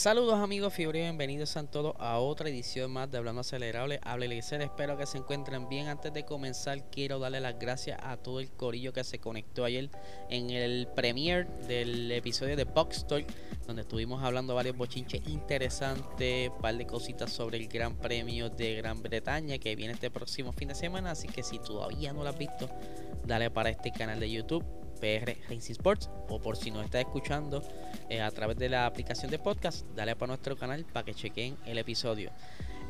Saludos amigos Fiebre, bienvenidos a todos a otra edición más de Hablando Acelerable. Hable Eliezer, espero que se encuentren bien. Antes de comenzar, quiero darle las gracias a todo el corillo que se conectó ayer en el premiere del episodio de Box Talk, donde estuvimos hablando varios bochinches interesantes, un par de cositas sobre el Gran Premio de Gran Bretaña que viene este próximo fin de semana. Así que si todavía no lo has visto, dale para este canal de YouTube PR Racing Sports o por si nos está escuchando eh, a través de la aplicación de podcast, dale para nuestro canal para que chequen el episodio.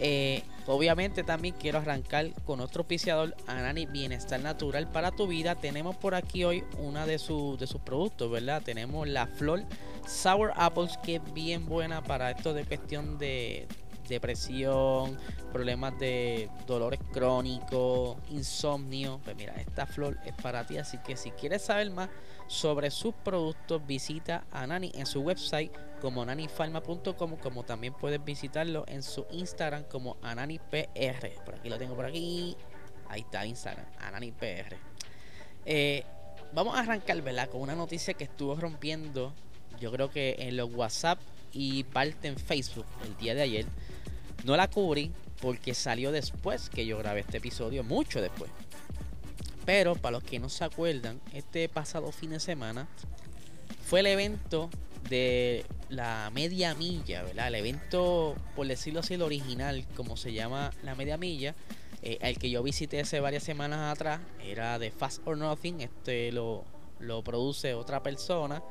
Eh, obviamente también quiero arrancar con otro auspiciador, Anani Bienestar Natural para tu vida. Tenemos por aquí hoy una de, de sus productos, ¿verdad? Tenemos la Flor Sour Apples, que es bien buena para esto de cuestión de, depresión, problemas de dolores crónicos, insomnio. Pues mira, esta flor es para ti. Así que si quieres saber más sobre sus productos, visita a Nani en su website como nanifarma.com, como también puedes visitarlo en su Instagram como ananipr. Por aquí lo tengo por aquí. Ahí está Instagram, ananipr. Eh, vamos a arrancar, ¿verdad? Con una noticia que estuvo rompiendo, yo creo que en los WhatsApp y parte en Facebook el día de ayer. No la cubrí porque salió después que yo grabé este episodio, mucho después. Pero para los que no se acuerdan, este pasado fin de semana fue el evento de la media milla, ¿verdad? El evento, por decirlo así, el original, como se llama la media milla, eh, el que yo visité hace varias semanas atrás, era de Fast or Nothing, este lo, lo produce otra persona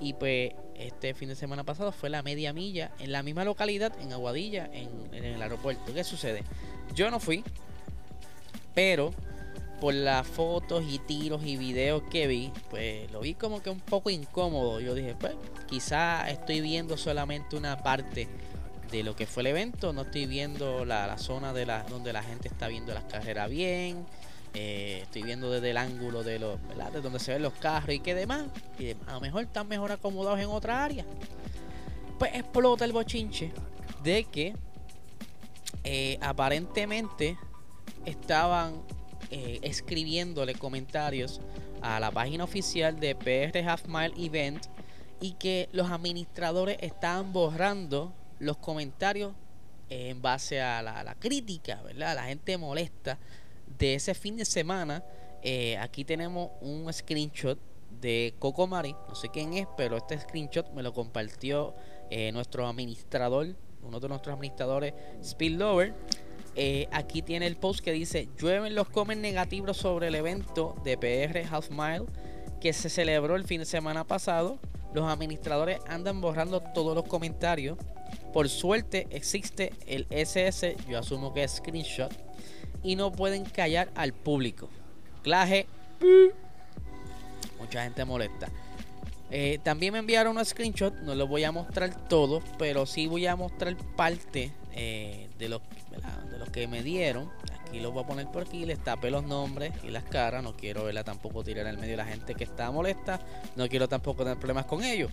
y pues este fin de semana pasado fue la media milla en la misma localidad, en Aguadilla, en, el aeropuerto. ¿Qué sucede? Yo no fui, pero por las fotos y tiros y videos que vi, pues lo vi como que un poco incómodo. Yo dije, pues quizá estoy viendo solamente una parte de lo que fue el evento, no estoy viendo la, la zona de la, donde la gente está viendo las carreras bien eh, estoy viendo desde el ángulo de los, De donde se ven los carros y que demás. Y a lo mejor están mejor acomodados en otra área. Pues explota el bochinche de que eh, aparentemente estaban eh, escribiéndole comentarios a la página oficial de PR Half Mile Event y que los administradores estaban borrando los comentarios en base a la, la crítica, ¿verdad? La gente molesta de ese fin de semana, eh, aquí tenemos un screenshot de Coco Mari, no sé quién es, pero este screenshot me lo compartió eh, nuestro administrador, uno de nuestros administradores, Spillover. Eh, aquí tiene el post que dice: Llueven los comen negativos sobre el evento de PR Half Mile que se celebró el fin de semana pasado. Los administradores andan borrando todos los comentarios. Por suerte existe el SS, yo asumo que es screenshot, y no pueden callar al público. Claje. Mucha gente molesta. Eh, también me enviaron un screenshot. No lo voy a mostrar todo, pero sí voy a mostrar parte eh, de, los, de los que me dieron. Aquí lo voy a poner por aquí. Les tapé los nombres y las caras. No quiero verla tampoco tirar el medio de la gente que está molesta. No quiero tampoco tener problemas con ellos.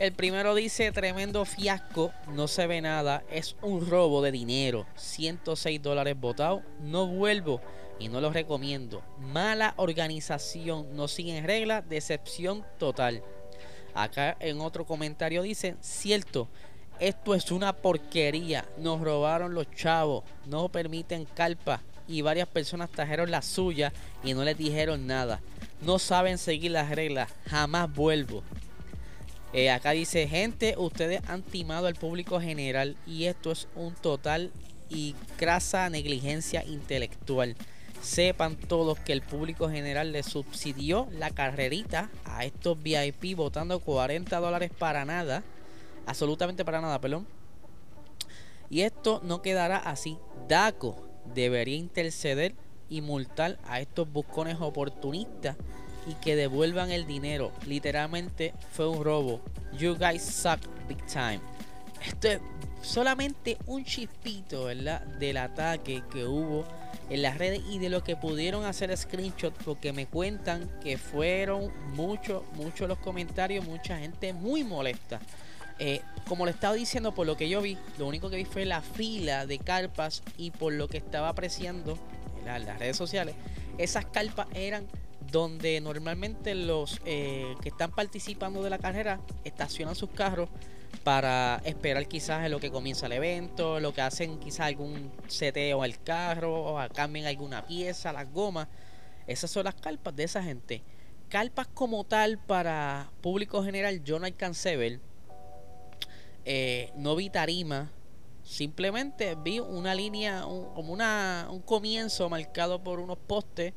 El primero dice, tremendo fiasco, no se ve nada, es un robo de dinero, 106 dólares votados, no vuelvo y no lo recomiendo. Mala organización, no siguen reglas, decepción total. Acá en otro comentario dice, cierto, esto es una porquería, nos robaron los chavos, no permiten calpa y varias personas trajeron la suya y no les dijeron nada. No saben seguir las reglas, jamás vuelvo. Eh, acá dice, gente, ustedes han timado al público general y esto es un total y crasa negligencia intelectual. Sepan todos que el público general le subsidió la carrerita a estos VIP votando 40 dólares para nada. Absolutamente para nada, perdón. Y esto no quedará así. DACO debería interceder y multar a estos buscones oportunistas y que devuelvan el dinero. Literalmente fue un robo. You guys suck big time. esto es solamente un chispito, ¿verdad? Del ataque que hubo en las redes y de lo que pudieron hacer screenshot porque me cuentan que fueron muchos, muchos los comentarios, mucha gente muy molesta. Eh, como le estaba diciendo, por lo que yo vi, lo único que vi fue la fila de carpas y por lo que estaba apreciando las redes sociales, esas carpas eran donde normalmente los eh, que están participando de la carrera estacionan sus carros para esperar quizás en lo que comienza el evento, lo que hacen quizás algún seteo al carro, o cambien alguna pieza, las gomas. Esas son las carpas de esa gente. Carpas como tal para público general yo no alcancé ver. Eh, no vi tarima. Simplemente vi una línea, como una, un comienzo marcado por unos postes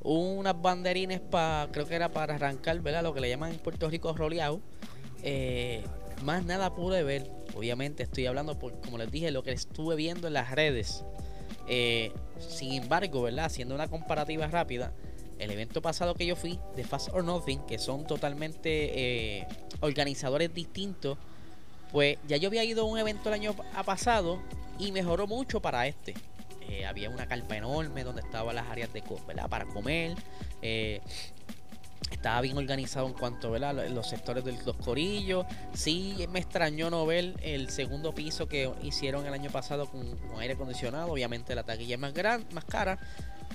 unas banderines para, creo que era para arrancar, ¿verdad? Lo que le llaman en Puerto Rico roleado. Eh, más nada pude ver. Obviamente estoy hablando, por, como les dije, lo que estuve viendo en las redes. Eh, sin embargo, ¿verdad? Haciendo una comparativa rápida, el evento pasado que yo fui de Fast or Nothing, que son totalmente eh, organizadores distintos, pues ya yo había ido a un evento el año pasado y mejoró mucho para este. Eh, había una carpa enorme donde estaban las áreas de ¿verdad? para comer. Eh, estaba bien organizado en cuanto a los sectores de los corillos. Sí, me extrañó no ver el segundo piso que hicieron el año pasado con, aire acondicionado. Obviamente la taquilla es más, gran, más cara.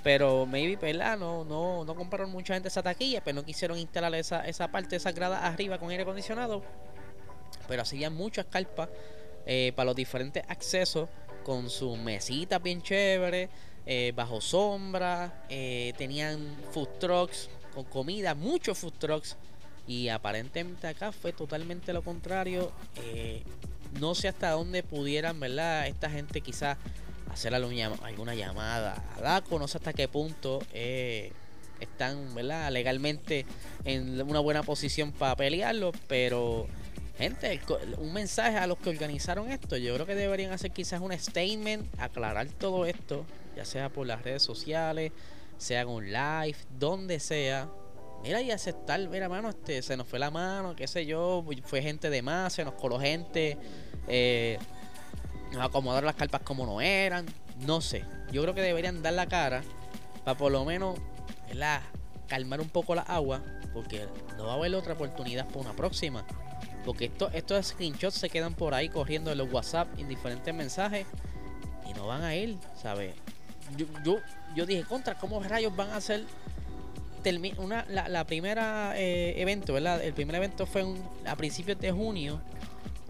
Pero maybe, ¿verdad? No, no, no compraron mucha gente esa taquilla, pero no quisieron instalar esa, esa parte, esa grada arriba con aire acondicionado. Pero hacían muchas carpas eh, para los diferentes accesos con sus mesitas bien chéveres, eh, bajo sombra, eh, tenían food trucks con comida, muchos food trucks. Y aparentemente acá fue totalmente lo contrario. Eh, no sé hasta dónde pudieran, ¿verdad? Esta gente quizás hacer alguna llamada a DACO, no sé hasta qué punto están, ¿verdad? Legalmente en una buena posición para pelearlo, pero gente, un mensaje a los que organizaron esto. Yo creo que deberían hacer quizás un statement, aclarar todo esto, ya sea por las redes sociales, sea un live, donde sea. Mira, y aceptar, mira, mano, este, se nos fue la mano, qué sé yo, fue gente de más, se nos coló gente, eh, nos acomodaron las carpas como no eran, no sé. Yo creo que deberían dar la cara para por lo menos, calmar un poco la agua, porque no va a haber otra oportunidad para una próxima. Porque esto, estos screenshots se quedan por ahí corriendo en los WhatsApp en diferentes mensajes y no van a ir, ¿sabes? Yo, yo, yo dije, contra, ¿cómo rayos van a hacer una, la, primera eh, evento, ¿verdad? El primer evento fue a principios de junio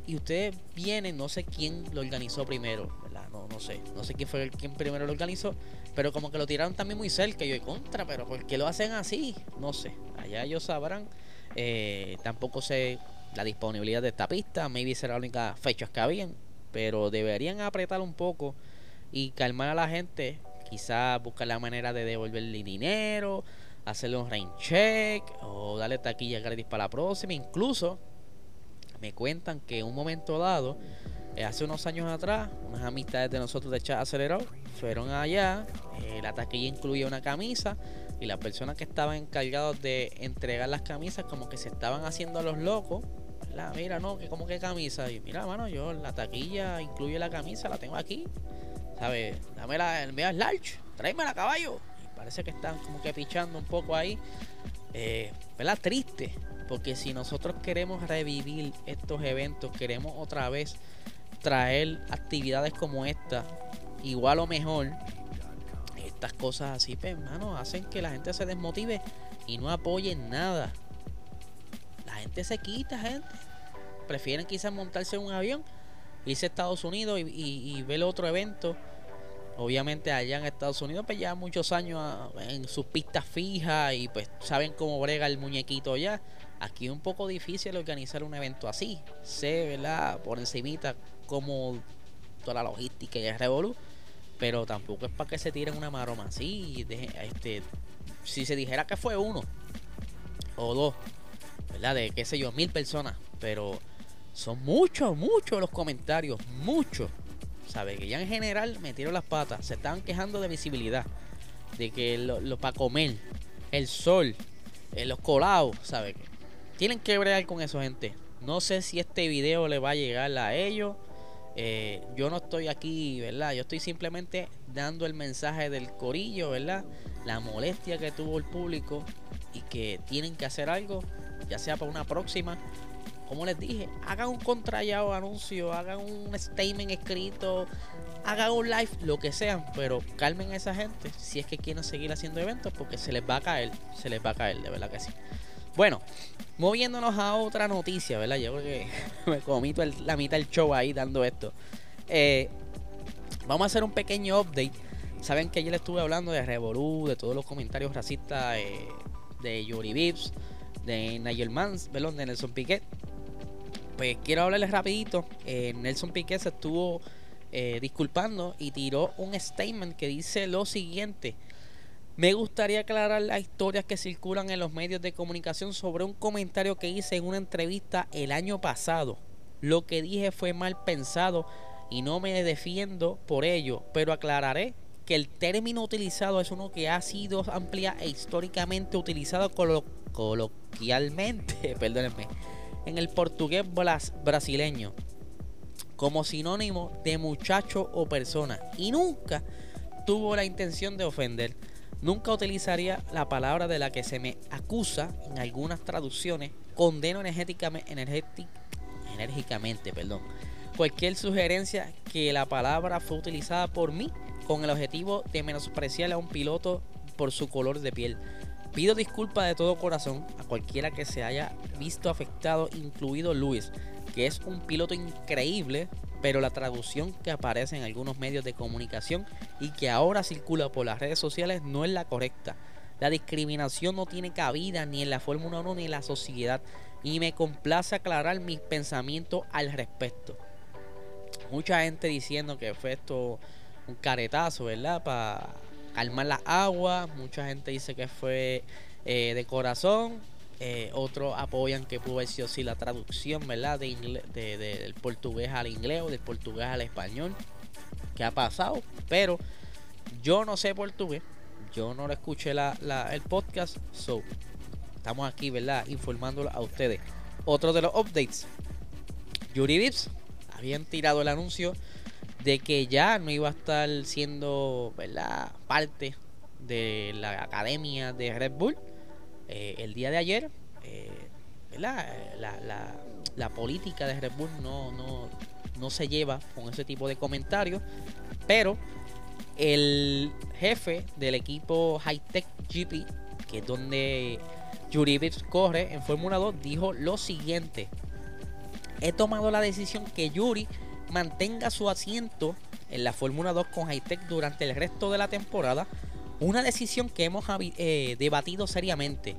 y ustedes vienen, no sé quién lo organizó primero, ¿verdad? No, no sé, no sé quién fue el primero lo organizó, pero como que lo tiraron también muy cerca y yo contra, pero ¿por qué lo hacen así? No sé, allá ellos sabrán. Eh, tampoco sé la disponibilidad de esta pista. Maybe será la única fecha que habían. Pero deberían apretar un poco y calmar a la gente. Quizás buscar la manera de devolverle dinero, hacerle un rain check o darle taquilla gratis para la próxima. Incluso me cuentan que en un momento dado, eh, hace unos años atrás, unas amistades de nosotros de Chat Acelerado fueron allá. Eh, la taquilla incluía una camisa y las personas que estaban encargados de entregar las camisas como que se estaban haciendo los locos mira, no, que como que camisa. Y mira, mano, yo la taquilla incluye la camisa, la tengo aquí. ¿Sabes? Dame la, el large, tráeme la caballo. Y parece que están como que pichando un poco ahí. Eh, ¿Verdad? Triste. Porque si nosotros queremos revivir estos eventos, queremos otra vez traer actividades como esta, igual o mejor, estas cosas así, pues, hermano, hacen que la gente se desmotive y no apoye nada gente se quita, gente. Prefieren quizás montarse en un avión, irse a Estados Unidos y, ver otro evento. Obviamente allá en Estados Unidos pues ya muchos años ah, en sus pistas fijas y pues saben cómo brega el muñequito ya. Aquí es un poco difícil organizar un evento así. Sé, ¿verdad? Por encimita como toda la logística y el revolu. Pero tampoco es para que se tiren una maroma así. este, si se dijera que fue uno o dos De qué sé yo, mil personas. Pero son muchos, muchos los comentarios, muchos. ¿Sabes? Que ya en general metieron las patas. Se estaban quejando de visibilidad. De que lo, para comer, el sol, eh, los colados, ¿sabes? Tienen que bregar con eso, gente. No sé si este video le va a llegar a ellos. Eh, yo no estoy aquí, ¿verdad? Yo estoy simplemente dando el mensaje del corillo, ¿verdad? La molestia que tuvo el público y que tienen que hacer algo, ya sea para una próxima. Como les dije, hagan un contrallado anuncio, hagan un statement escrito, hagan un live, lo que sean, pero calmen a esa gente si es que quieren seguir haciendo eventos porque se les va a caer, se les va a caer, de verdad que sí. Bueno, moviéndonos a otra noticia, ¿verdad? Yo creo que me comí la mitad del show ahí dando esto. Eh, vamos a hacer un pequeño update. Saben que ayer estuve hablando de Revolú, de todos los comentarios racistas eh, de Yuri Vips, de Nigel Mans, perdón, de Nelson Piquet. Pues quiero hablarles rapidito. Eh, Nelson Piquet se estuvo disculpando y tiró un statement que dice lo siguiente. Me gustaría aclarar las historias que circulan en los medios de comunicación sobre un comentario que hice en una entrevista el año pasado. Lo que dije fue mal pensado y no me defiendo por ello, pero aclararé que el término utilizado es uno que ha sido amplia e históricamente utilizado coloquialmente, perdónenme, en el portugués brasileño como sinónimo de muchacho o persona y nunca tuvo la intención de ofender. Nunca utilizaría la palabra de la que se me acusa en algunas traducciones. Condeno enérgicamente perdón, cualquier sugerencia que la palabra fue utilizada por mí con el objetivo de menospreciar a un piloto por su color de piel. Pido disculpas de todo corazón a cualquiera que se haya visto afectado, incluido Luis, que es un piloto increíble, pero la traducción que aparece en algunos medios de comunicación y que ahora circula por las redes sociales no es la correcta. La discriminación no tiene cabida ni en la Fórmula 1 ni en la sociedad y me complace aclarar mis pensamientos al respecto. Mucha gente diciendo que fue esto un caretazo, ¿verdad? Para calmar las aguas. Mucha gente dice que fue eh, de corazón. Eh, otros apoyan que pudo haber sido así la traducción, ¿verdad? De del portugués al inglés o del portugués al español. Que ha pasado. Pero yo no sé portugués. Yo no lo escuché la, el podcast. So, estamos aquí, ¿verdad? Informándolo a ustedes. Otro de los updates. Yuri Vips habían tirado el anuncio de que ya no iba a estar siendo, ¿verdad? Parte de la academia de Red Bull eh, el día de ayer, eh, La, la, política de Red Bull no, no, no se lleva con ese tipo de comentarios, pero el jefe del equipo Hightech GP, que es donde Yuri Vips corre en Fórmula 2, dijo lo siguiente. He tomado la decisión que Yuri mantenga su asiento en la Fórmula 2 con Hightech durante el resto de la temporada una decisión que hemos eh, debatido seriamente.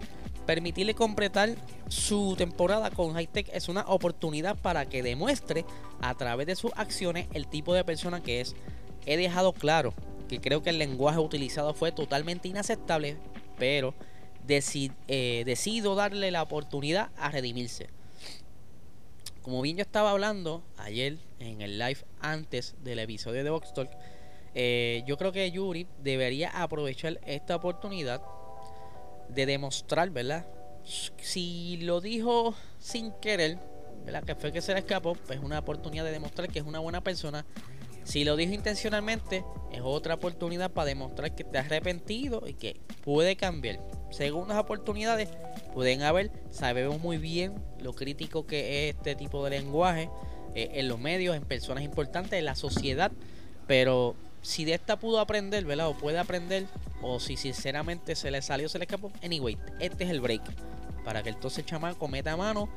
Permitirle completar su temporada con Hightech es una oportunidad para que demuestre a través de sus acciones el tipo de persona que es. He dejado claro que creo que el lenguaje utilizado fue totalmente inaceptable, pero eh, decido darle la oportunidad a redimirse. Como bien yo estaba hablando ayer en el live antes del episodio de Vox Talk, eh, yo creo que Yuri debería aprovechar esta oportunidad de demostrar, ¿verdad? Si lo dijo sin querer, ¿verdad? Que fue que se le escapó, pues es una oportunidad de demostrar que es una buena persona. Si lo dijo intencionalmente, es otra oportunidad para demostrar que está arrepentido y que puede cambiar. Segundas oportunidades pueden haber. Sabemos muy bien lo crítico que es este tipo de lenguaje eh, en los medios, en personas importantes, en la sociedad. Pero si de esta pudo aprender, ¿verdad? O puede aprender, o si sinceramente se le salió, se le escapó. Anyway, este es el break. Para que entonces chamaco meta mano,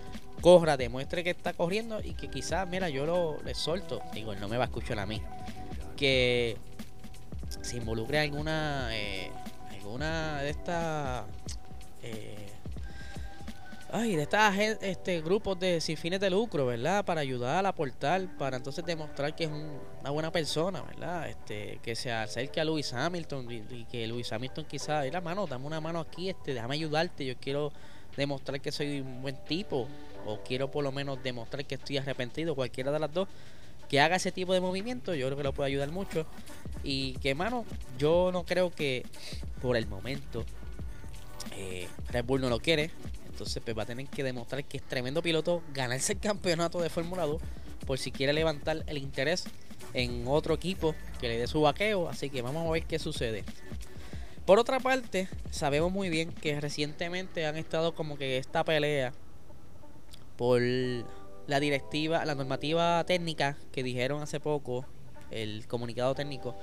corra, demuestre que está corriendo y que quizás, mira, yo lo le solto. Digo, él no me va a escuchar a mí. Que se involucre alguna, eh, alguna de estas eh, ay, de estas este, grupos de sin fines de lucro, ¿verdad? Para ayudar, aportar, para entonces demostrar que es una buena persona, ¿verdad? Este, que se acerque a Luis Hamilton y, que Luis Hamilton quizás, mira, mano, dame una mano aquí, este, déjame ayudarte, yo quiero demostrar que soy un buen tipo, o quiero por lo menos demostrar que estoy arrepentido, cualquiera de las dos, que haga ese tipo de movimiento, yo creo que lo puede ayudar mucho. Y que, mano, yo no creo que por el momento eh, Red Bull no lo quiere entonces pues va a tener que demostrar que es tremendo piloto, ganarse el campeonato de Fórmula 2 por si quiere levantar el interés en otro equipo que le dé su vaqueo. Así que vamos a ver qué sucede. Por otra parte, sabemos muy bien que recientemente han estado como que esta pelea por la directiva, la normativa técnica que dijeron hace poco, el comunicado técnico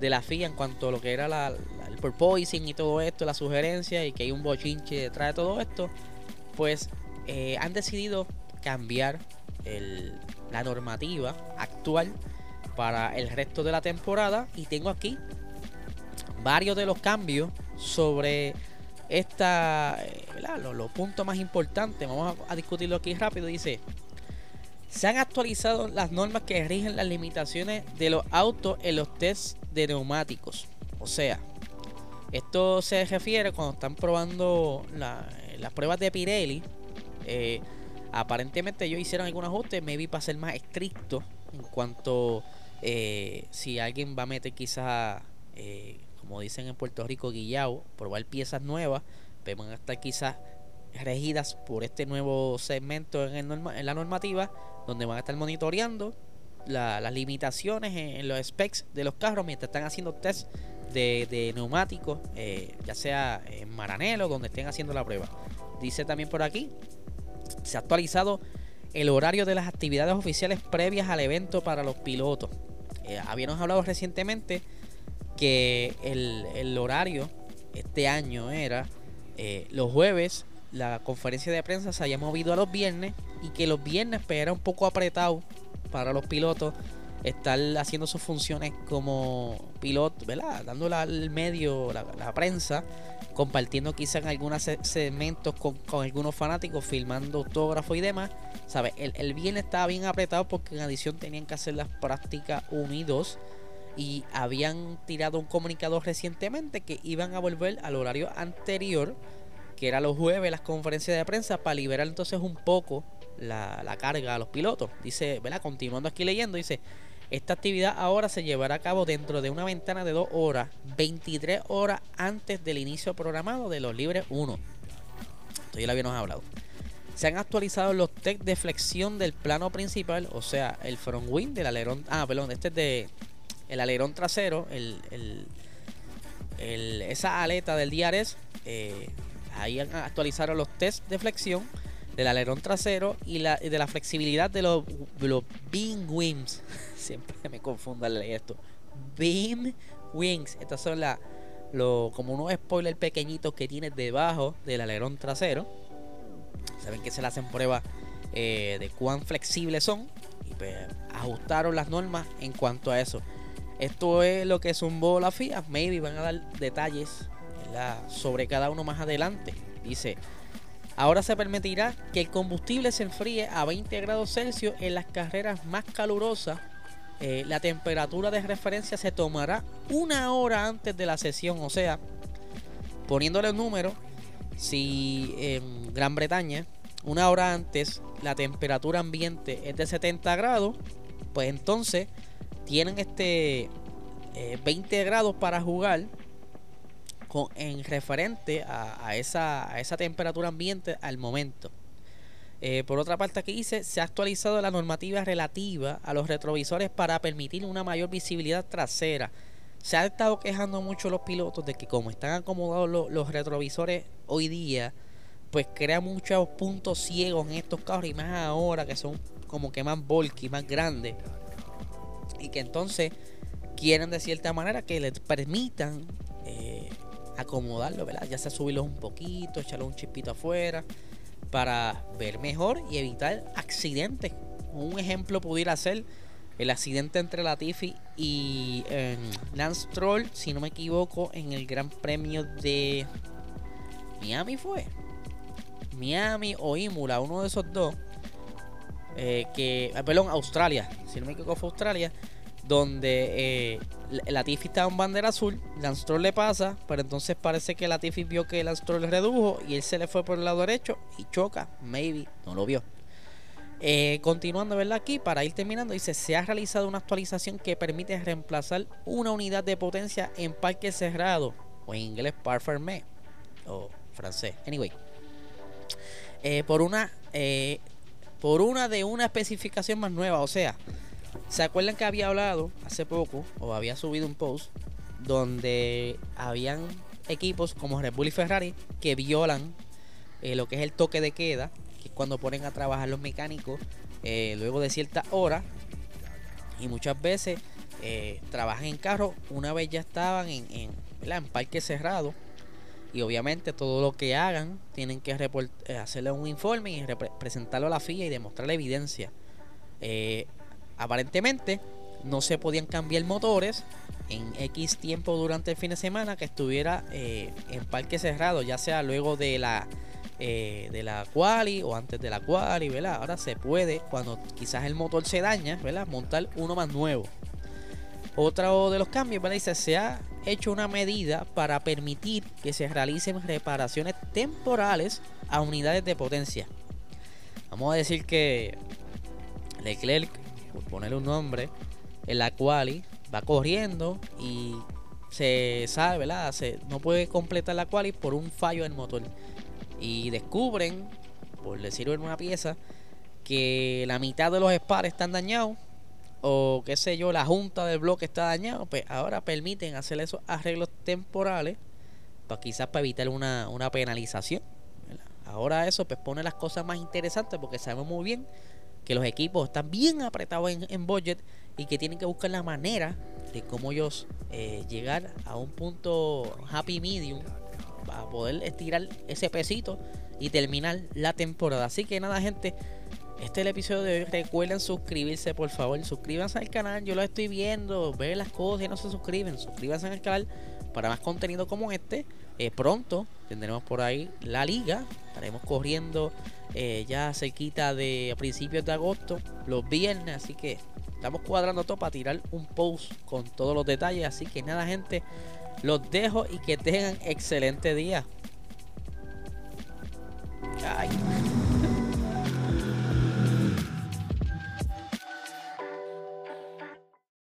de la FIA en cuanto a lo que era la, el porpoising y todo esto, la sugerencia y que hay un bochinche detrás de todo esto, pues eh, han decidido cambiar la normativa actual para el resto de la temporada y tengo aquí varios de los cambios sobre esta, eh, los, puntos más importantes. Vamos a, discutirlo aquí rápido. Dice, se han actualizado las normas que rigen las limitaciones de los autos en los tests de neumáticos. O sea, esto se refiere cuando están probando las pruebas de Pirelli. Eh, aparentemente ellos hicieron algún ajuste, maybe para ser más estricto en cuanto eh, si alguien va a meter quizás, eh, como dicen en Puerto Rico, guillao, probar piezas nuevas, pues van a estar quizás regidas por este nuevo segmento en, la normativa, donde van a estar monitoreando las limitaciones en, los specs de los carros mientras están haciendo test de, neumáticos, eh, ya sea en Maranelo, donde estén haciendo la prueba. Dice también por aquí, se ha actualizado el horario de las actividades oficiales previas al evento para los pilotos. Eh, habíamos hablado recientemente que el, horario este año era eh, los jueves la conferencia de prensa se haya movido a los viernes y que los viernes pues, era un poco apretado para los pilotos estar haciendo sus funciones como piloto, ¿verdad? Dándole al medio, la, la prensa, compartiendo quizás algunos segmentos con, algunos fanáticos, filmando autógrafos y demás. ¿Sabes? El, el viernes estaba bien apretado porque en adición tenían que hacer las prácticas 1 y 2 y habían tirado un comunicado recientemente que iban a volver al horario anterior que era los jueves las conferencias de prensa para liberar entonces un poco la, carga a los pilotos. Dice, ¿verdad? Continuando aquí leyendo, dice, esta actividad ahora se llevará a cabo dentro de una ventana de dos horas, 23 horas antes del inicio programado de los libres 1. Esto ya lo habíamos hablado. Se han actualizado los tech de flexión del plano principal, o sea, el front wing del alerón. Ah, perdón, este es de el alerón trasero, el, el, esa aleta del DRS. Eh, Ahí actualizaron los test de flexión del alerón trasero y, la, de la flexibilidad de los, beam wings. Siempre me confundo leer esto. Beam wings. Estas son la, lo, como unos spoilers pequeñitos que tiene debajo del alerón trasero. Saben que se le hacen pruebas eh, de cuán flexibles son. Y pues ajustaron las normas en cuanto a eso. Esto es lo que zumbó la FIA. Maybe van a dar detalles sobre cada uno más adelante. Dice, ahora se permitirá que el combustible se enfríe a 20 grados Celsius en las carreras más calurosas. Eh, la temperatura de referencia se tomará una hora antes de la sesión, o sea, poniéndole el número, si en Gran Bretaña una hora antes la temperatura ambiente es de 70 grados, pues entonces tienen este 20 eh, grados para jugar en referente a, esa, a esa temperatura ambiente al momento. Eh, por otra parte, aquí dice, se ha actualizado la normativa relativa a los retrovisores para permitir una mayor visibilidad trasera. Se ha estado quejando mucho los pilotos de que como están acomodados los, retrovisores hoy día, pues crea muchos puntos ciegos en estos carros y más ahora que son como que más bulky, más grandes. Y que entonces quieren de cierta manera que les permitan acomodarlo, ¿verdad? Ya sea subirlo un poquito, echarlo un chispito afuera para ver mejor y evitar accidentes. Un ejemplo pudiera ser el accidente entre Latifi y em, Lance Troll, si no me equivoco, en el Gran Premio de Miami fue. Miami o Imola, uno de esos dos. Eh, que, ah, perdón, Australia, si no me equivoco fue Australia, donde eh, Latifi estaba en bandera azul, Lance Stroll le pasa, pero entonces parece que Latifi vio que Lance Stroll redujo y él se le fue por el lado derecho y choca, maybe, no lo vio. Eh, continuando, ¿verdad? Aquí, para ir terminando, dice, se ha realizado una actualización que permite reemplazar una unidad de potencia en parque cerrado, o en inglés par fermé, o francés, anyway. eh, por una eh, por una de una especificación más nueva. O sea, ¿se acuerdan que había hablado hace poco o había subido un post donde habían equipos como Red Bull y Ferrari que violan eh, lo que es el toque de queda, que es cuando ponen a trabajar los mecánicos luego de cierta hora y muchas veces trabajan en carro una vez ya estaban en, en, en parque cerrado. Y obviamente todo lo que hagan tienen que eh, hacerle un informe y presentarlo a la FIA y demostrar la evidencia. Eh, aparentemente no se podían cambiar motores en X tiempo durante el fin de semana que estuviera eh, en parque cerrado, ya sea luego de la de la quali o antes de la quali, ¿verdad? Ahora se puede, cuando quizás el motor se daña, ¿verdad? Montar uno más nuevo. Otro de los cambios, ¿verdad? Dice, se ha hecho una medida para permitir que se realicen reparaciones temporales a unidades de potencia. Vamos a decir que Leclerc, por ponerle un nombre, en la cual va corriendo y se sabe, ¿verdad? Se, no puede completar la quali por un fallo del motor. Y descubren, por decirlo en una pieza, que la mitad de los spares están dañados o qué sé yo, la junta del bloque está dañado, pues ahora permiten hacer esos arreglos temporales para quizás para evitar una, penalización. Ahora eso pues pone las cosas más interesantes porque sabemos muy bien que los equipos están bien apretados en, budget y que tienen que buscar la manera de cómo ellos eh, llegar a un punto happy medium para poder estirar ese pesito y terminar la temporada. Así que nada gente, este es el episodio de hoy. Recuerden suscribirse, por favor. Suscríbanse al canal. Yo lo estoy viendo. Ver las cosas y no se suscriben. Suscríbanse al canal para más contenido como este. Eh, pronto tendremos por ahí la liga. Estaremos corriendo eh, ya cerquita de principios de agosto, los viernes. Así que estamos cuadrando todo para tirar un post con todos los detalles. Así que nada, gente. Los dejo y que tengan excelente día. Ay.